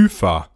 Hyfer.